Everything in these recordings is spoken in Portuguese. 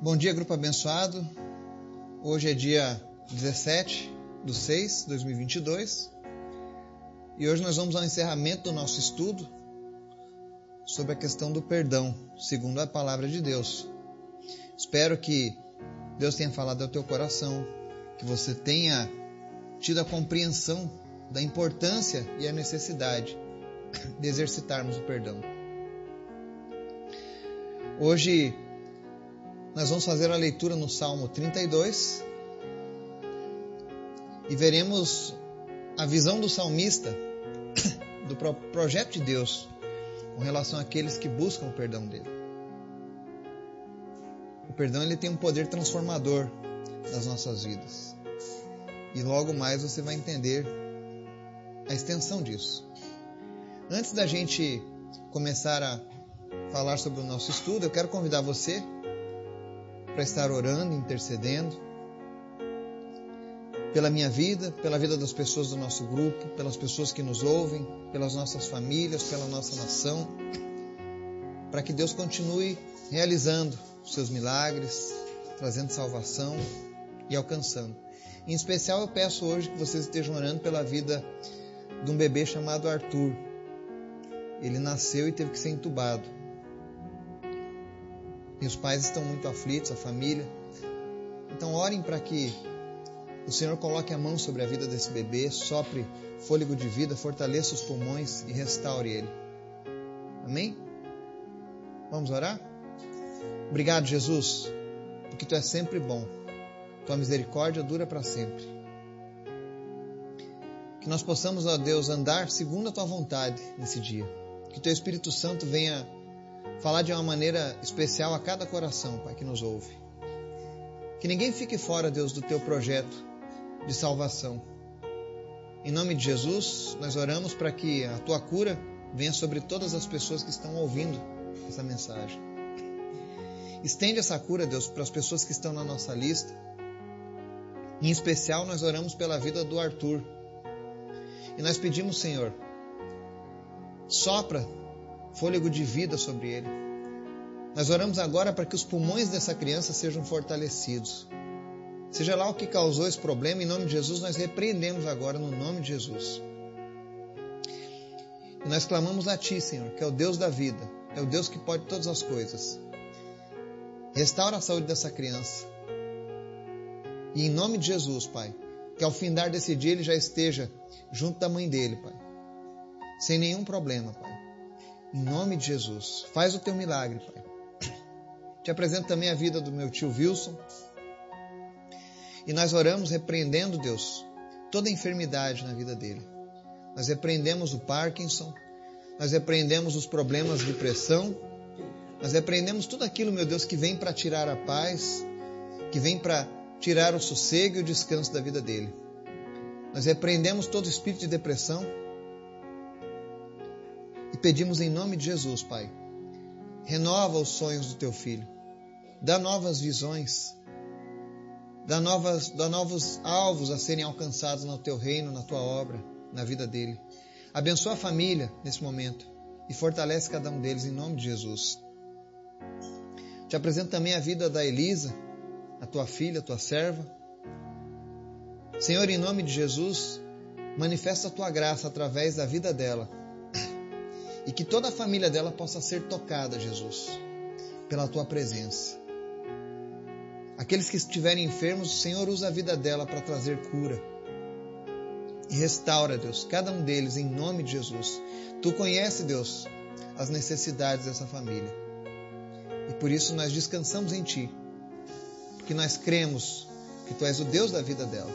Bom dia, grupo abençoado. Hoje é dia 17 de 6 de 2022 e hoje nós vamos ao encerramento do nosso estudo sobre a questão do perdão, segundo a palavra de Deus. Espero que Deus tenha falado ao teu coração, que você tenha tido a compreensão da importância e a necessidade de exercitarmos o perdão. Hoje nós vamos fazer a leitura no Salmo 32 e veremos a visão do salmista do projeto de Deus com relação àqueles que buscam o perdão dele. O perdão ele tem um poder transformador nas nossas vidas. E logo mais você vai entender a extensão disso. Antes da gente começar a falar sobre o nosso estudo, eu quero convidar você para estar orando, intercedendo pela minha vida, pela vida das pessoas do nosso grupo, pelas pessoas que nos ouvem, pelas nossas famílias, pela nossa nação, para que Deus continue realizando seus milagres, trazendo salvação e alcançando. Em especial, eu peço hoje que vocês estejam orando pela vida de um bebê chamado Arthur. Ele nasceu e teve que ser entubado. E os pais estão muito aflitos, a família. Então orem para que o Senhor coloque a mão sobre a vida desse bebê, sopre fôlego de vida, fortaleça os pulmões e restaure ele. Amém? Vamos orar? Obrigado, Jesus, porque tu és sempre bom. Tua misericórdia dura para sempre. Que nós possamos, ó Deus, andar segundo a tua vontade nesse dia. Que teu Espírito Santo venha falar de uma maneira especial a cada coração, Pai, que nos ouve. Que ninguém fique fora, Deus, do teu projeto de salvação. Em nome de Jesus, nós oramos para que a tua cura venha sobre todas as pessoas que estão ouvindo essa mensagem. Estende essa cura, Deus, para as pessoas que estão na nossa lista. Em especial, nós oramos pela vida do Arthur. E nós pedimos, Senhor, sopra fôlego de vida sobre ele. Nós oramos agora para que os pulmões dessa criança sejam fortalecidos. Seja lá o que causou esse problema, em nome de Jesus, nós repreendemos agora no nome de Jesus. E nós clamamos a Ti, Senhor, que é o Deus da vida, é o Deus que pode todas as coisas. Restaura a saúde dessa criança. E em nome de Jesus, Pai, que ao findar desse dia ele já esteja junto da mãe dele, Pai. Sem nenhum problema, Pai. Em nome de Jesus. Faz o teu milagre, Pai. Te apresento também a vida do meu tio Wilson. E nós oramos repreendendo, Deus, toda enfermidade na vida dele. Nós repreendemos o Parkinson, nós repreendemos os problemas de pressão, nós repreendemos tudo aquilo, meu Deus, que vem para tirar a paz, que vem para tirar o sossego e o descanso da vida dele. Nós repreendemos todo espírito de depressão, e pedimos em nome de Jesus, Pai, renova os sonhos do teu filho, dá novas visões, dá, novas, dá novos alvos a serem alcançados no teu reino, na tua obra, na vida dele. Abençoa a família nesse momento e fortalece cada um deles em nome de Jesus. Te apresento também a vida da Elisa, a tua filha, a tua serva. Senhor, em nome de Jesus, manifesta a tua graça através da vida dela e que toda a família dela possa ser tocada, Jesus, pela tua presença. Aqueles que estiverem enfermos, o Senhor usa a vida dela para trazer cura. E restaura, Deus, cada um deles em nome de Jesus. Tu conhece, Deus, as necessidades dessa família. E por isso nós descansamos em Ti. Porque nós cremos que Tu és o Deus da vida dela.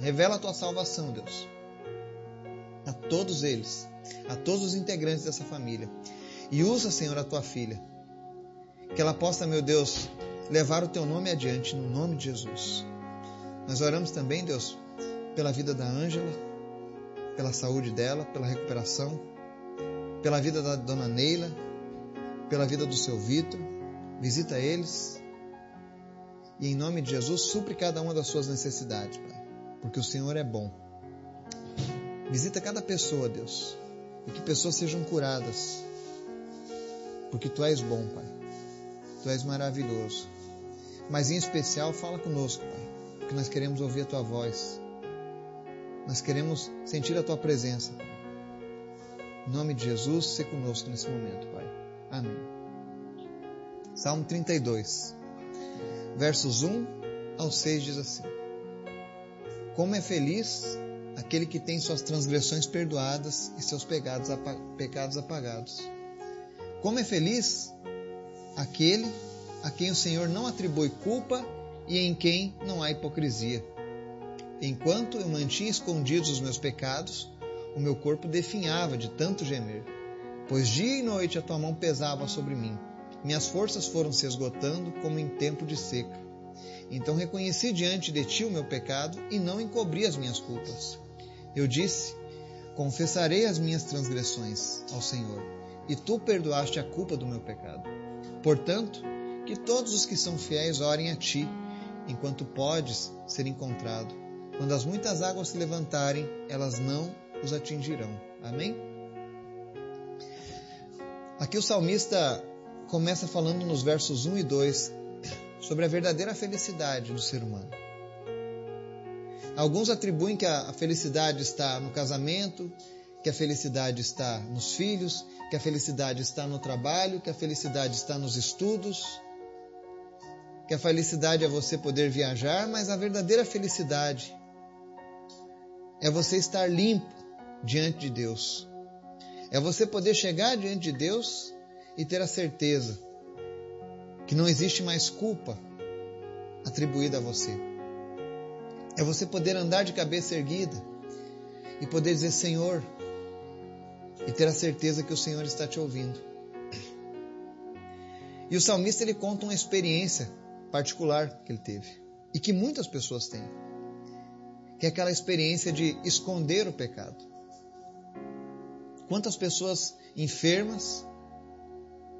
Revela a Tua salvação, Deus, a todos eles a todos os integrantes dessa família. E usa, Senhor, a tua filha. Que ela possa, meu Deus, levar o teu nome adiante, no nome de Jesus. Nós oramos também, Deus, pela vida da Ângela, pela saúde dela, pela recuperação, pela vida da dona Neila, pela vida do seu Vitor. Visita eles. E em nome de Jesus, supre cada uma das suas necessidades, Pai. Porque o Senhor é bom. Visita cada pessoa, Deus e que pessoas sejam curadas. Porque tu és bom, Pai. Tu és maravilhoso. Mas em especial, fala conosco, Pai, porque nós queremos ouvir a Tua voz. Nós queremos sentir a Tua presença. Em nome de Jesus, se conosco nesse momento, Pai. Amém. Salmo 32, versos 1 ao 6 diz assim: Como é feliz aquele que tem suas transgressões perdoadas e seus pecados, pecados apagados. Como é feliz aquele a quem o Senhor não atribui culpa e em quem não há hipocrisia. Enquanto eu mantinha escondidos os meus pecados, o meu corpo definhava de tanto gemer, pois dia e noite a tua mão pesava sobre mim. Minhas forças foram se esgotando como em tempo de seca. Então reconheci diante de ti o meu pecado e não encobri as minhas culpas. Eu disse: Confessarei as minhas transgressões ao Senhor, e tu perdoaste a culpa do meu pecado. Portanto, que todos os que são fiéis orem a ti, enquanto podes ser encontrado. Quando as muitas águas se levantarem, elas não os atingirão. Amém? Aqui o salmista começa falando nos versos 1 e 2 sobre a verdadeira felicidade do ser humano. Alguns atribuem que a felicidade está no casamento, que a felicidade está nos filhos, que a felicidade está no trabalho, que a felicidade está nos estudos, que a felicidade é você poder viajar, mas a verdadeira felicidade é você estar limpo diante de Deus. É você poder chegar diante de Deus e ter a certeza que não existe mais culpa atribuída a você. É você poder andar de cabeça erguida e poder dizer Senhor e ter a certeza que o Senhor está te ouvindo. E o salmista ele conta uma experiência particular que ele teve e que muitas pessoas têm, que é aquela experiência de esconder o pecado. Quantas pessoas enfermas,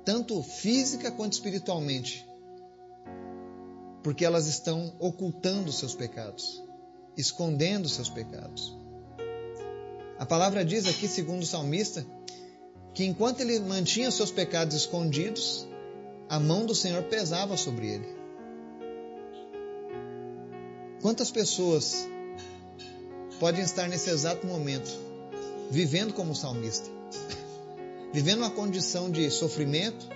tanto física quanto espiritualmente, porque elas estão ocultando seus pecados, escondendo seus pecados. A palavra diz aqui, segundo o salmista, que enquanto ele mantinha seus pecados escondidos, a mão do Senhor pesava sobre ele. Quantas pessoas podem estar nesse exato momento vivendo como salmista? Vivendo uma condição de sofrimento,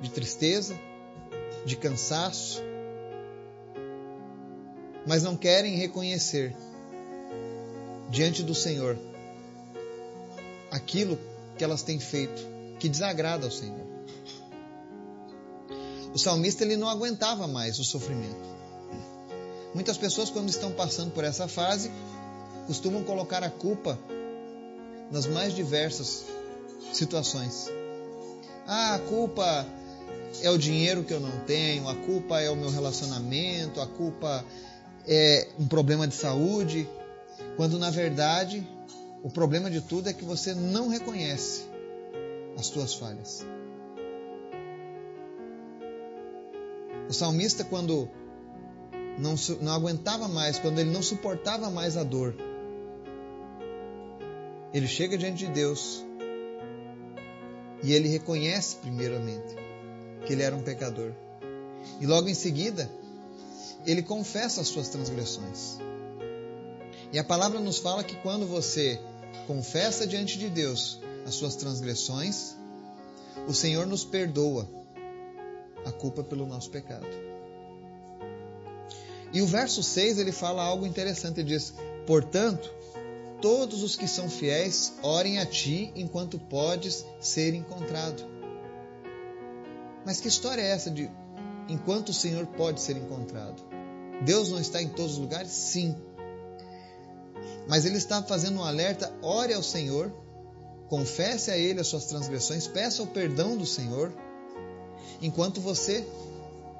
de tristeza, de cansaço, mas não querem reconhecer diante do Senhor aquilo que elas têm feito que desagrada ao Senhor. O salmista ele não aguentava mais o sofrimento. Muitas pessoas quando estão passando por essa fase costumam colocar a culpa nas mais diversas situações. Ah, a culpa é o dinheiro que eu não tenho, a culpa é o meu relacionamento, a culpa é um problema de saúde, quando na verdade o problema de tudo é que você não reconhece as suas falhas. O salmista, quando não, não aguentava mais, quando ele não suportava mais a dor, ele chega diante de Deus e ele reconhece, primeiramente, que ele era um pecador. E logo em seguida, ele confessa as suas transgressões. E a palavra nos fala que quando você confessa diante de Deus as suas transgressões, o Senhor nos perdoa a culpa pelo nosso pecado. E o verso 6 ele fala algo interessante, ele diz: "Portanto, todos os que são fiéis orem a ti enquanto podes ser encontrado." Mas que história é essa de enquanto o Senhor pode ser encontrado? Deus não está em todos os lugares? Sim. Mas ele está fazendo um alerta: ore ao Senhor, confesse a Ele as suas transgressões, peça o perdão do Senhor, enquanto você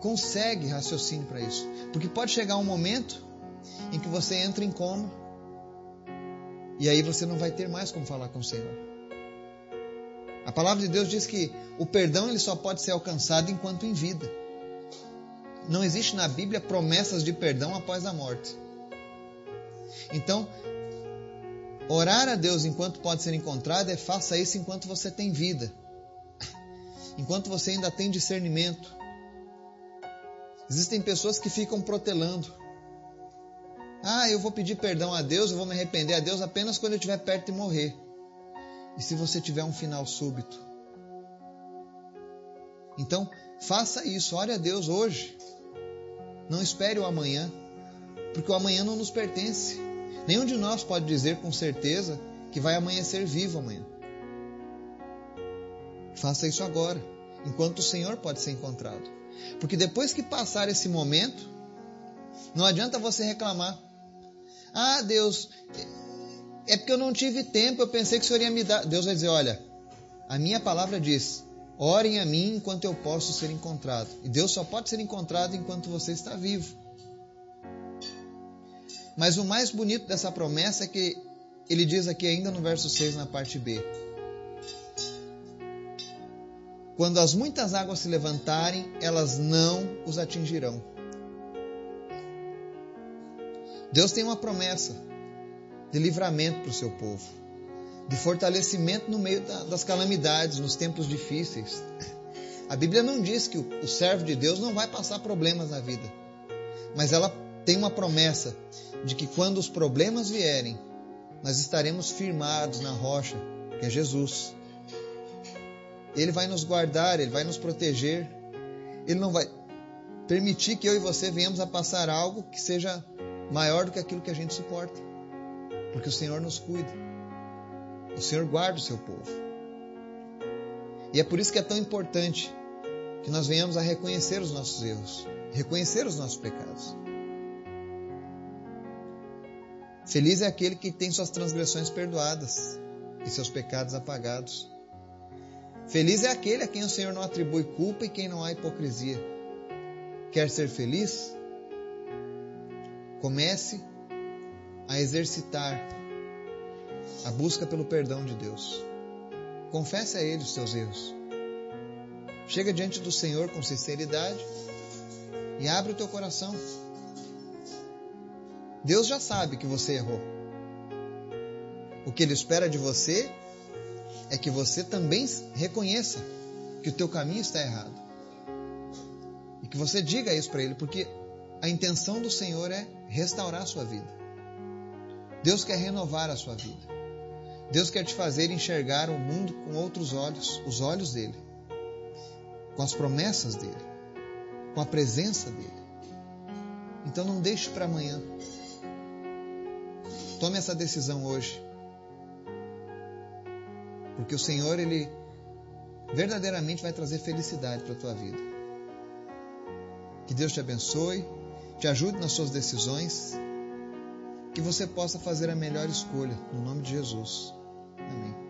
consegue raciocínio para isso. Porque pode chegar um momento em que você entra em coma e aí você não vai ter mais como falar com o Senhor. A palavra de Deus diz que o perdão ele só pode ser alcançado enquanto em vida. Não existe na Bíblia promessas de perdão após a morte. Então, orar a Deus enquanto pode ser encontrado é faça isso enquanto você tem vida. Enquanto você ainda tem discernimento. Existem pessoas que ficam protelando. Ah, eu vou pedir perdão a Deus, eu vou me arrepender a Deus apenas quando eu estiver perto de morrer. E se você tiver um final súbito? Então, faça isso, ore a Deus hoje. Não espere o amanhã, porque o amanhã não nos pertence. Nenhum de nós pode dizer com certeza que vai amanhecer vivo amanhã. Faça isso agora, enquanto o Senhor pode ser encontrado. Porque depois que passar esse momento, não adianta você reclamar. Ah, Deus, é porque eu não tive tempo, eu pensei que o Senhor ia me dar. Deus vai dizer: olha, a minha palavra diz: orem a mim enquanto eu posso ser encontrado. E Deus só pode ser encontrado enquanto você está vivo. Mas o mais bonito dessa promessa é que ele diz aqui ainda no verso 6, na parte B: Quando as muitas águas se levantarem, elas não os atingirão Deus tem uma promessa de livramento para o seu povo, de fortalecimento no meio das calamidades, nos tempos difíceis. A Bíblia não diz que o servo de Deus não vai passar problemas na vida, mas ela tem uma promessa de que quando os problemas vierem, nós estaremos firmados na rocha, que é Jesus. Ele vai nos guardar, ele vai nos proteger. Ele não vai permitir que eu e você venhamos a passar algo que seja maior do que aquilo que a gente suporta. Porque o Senhor nos cuida. O Senhor guarda o seu povo. E é por isso que é tão importante que nós venhamos a reconhecer os nossos erros, reconhecer os nossos pecados. Feliz é aquele que tem suas transgressões perdoadas e seus pecados apagados. Feliz é aquele a quem o Senhor não atribui culpa e quem não há hipocrisia. Quer ser feliz? Comece a exercitar a busca pelo perdão de Deus. Confesse a Ele os seus erros. Chega diante do Senhor com sinceridade e abre o teu coração. Deus já sabe que você errou. O que Ele espera de você é que você também reconheça que o teu caminho está errado. E que você diga isso para Ele, porque a intenção do Senhor é restaurar a sua vida. Deus quer renovar a sua vida. Deus quer te fazer enxergar o mundo com outros olhos, os olhos dele, com as promessas dele, com a presença dele. Então não deixe para amanhã. Tome essa decisão hoje. Porque o Senhor, Ele verdadeiramente vai trazer felicidade para a tua vida. Que Deus te abençoe te ajude nas suas decisões, que você possa fazer a melhor escolha, no nome de Jesus. Amém.